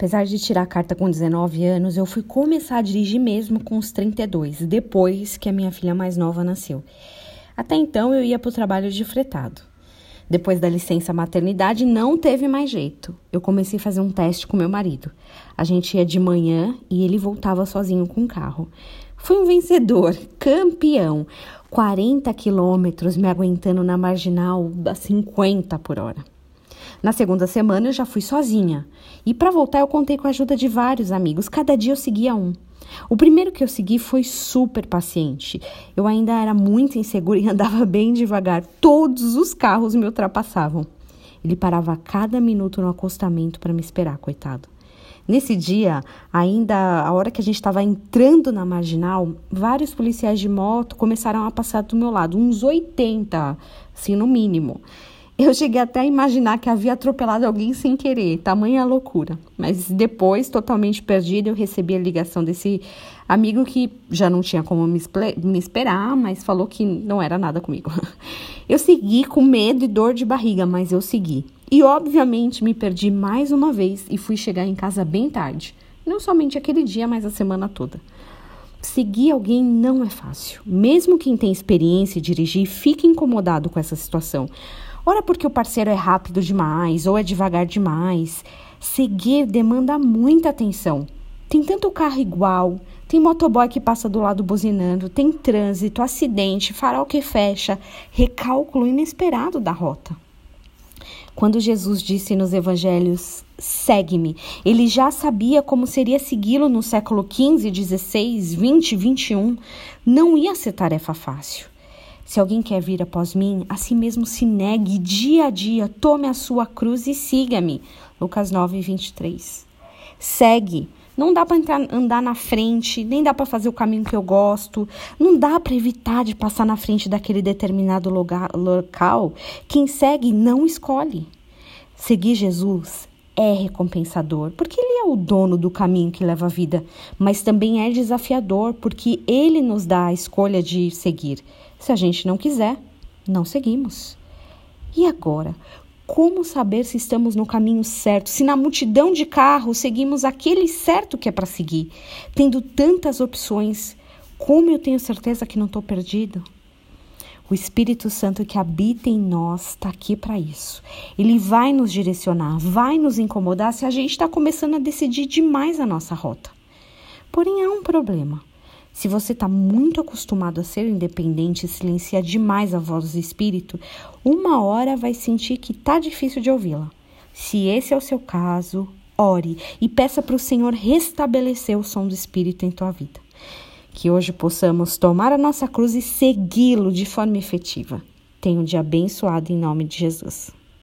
Apesar de tirar a carta com 19 anos, eu fui começar a dirigir mesmo com os 32, depois que a minha filha mais nova nasceu. Até então eu ia para o trabalho de fretado. Depois da licença maternidade, não teve mais jeito. Eu comecei a fazer um teste com meu marido. A gente ia de manhã e ele voltava sozinho com o carro. Fui um vencedor, campeão. 40 quilômetros me aguentando na marginal a 50 por hora. Na segunda semana eu já fui sozinha. E para voltar eu contei com a ajuda de vários amigos. Cada dia eu seguia um. O primeiro que eu segui foi super paciente. Eu ainda era muito insegura e andava bem devagar. Todos os carros me ultrapassavam. Ele parava a cada minuto no acostamento para me esperar, coitado. Nesse dia, ainda a hora que a gente estava entrando na marginal, vários policiais de moto começaram a passar do meu lado, uns 80, assim, no mínimo. Eu cheguei até a imaginar que havia atropelado alguém sem querer, tamanha loucura. Mas depois, totalmente perdida, eu recebi a ligação desse amigo que já não tinha como me, me esperar, mas falou que não era nada comigo. Eu segui com medo e dor de barriga, mas eu segui. E obviamente me perdi mais uma vez e fui chegar em casa bem tarde. Não somente aquele dia, mas a semana toda. Seguir alguém não é fácil. Mesmo quem tem experiência em dirigir fica incomodado com essa situação. Ora porque o parceiro é rápido demais ou é devagar demais. Seguir demanda muita atenção. Tem tanto carro igual, tem motoboy que passa do lado buzinando, tem trânsito, acidente, farol que fecha, recálculo inesperado da rota. Quando Jesus disse nos evangelhos, segue-me, ele já sabia como seria segui-lo no século XV, XVI, XX, XXI. Não ia ser tarefa fácil. Se alguém quer vir após mim, a si mesmo se negue dia a dia, tome a sua cruz e siga-me. Lucas 9, 23. Segue. Não dá para andar na frente, nem dá para fazer o caminho que eu gosto. Não dá para evitar de passar na frente daquele determinado lugar, local. Quem segue não escolhe. Seguir Jesus é recompensador, porque ele é o dono do caminho que leva a vida, mas também é desafiador, porque ele nos dá a escolha de seguir. Se a gente não quiser, não seguimos. E agora? Como saber se estamos no caminho certo, se na multidão de carros seguimos aquele certo que é para seguir? Tendo tantas opções, como eu tenho certeza que não estou perdido? O Espírito Santo que habita em nós está aqui para isso. Ele vai nos direcionar, vai nos incomodar se a gente está começando a decidir demais a nossa rota. Porém, há um problema. Se você está muito acostumado a ser independente e silencia demais a voz do espírito, uma hora vai sentir que está difícil de ouvi-la. Se esse é o seu caso, ore e peça para o Senhor restabelecer o som do espírito em tua vida. Que hoje possamos tomar a nossa cruz e segui-lo de forma efetiva. Tenha um dia abençoado em nome de Jesus.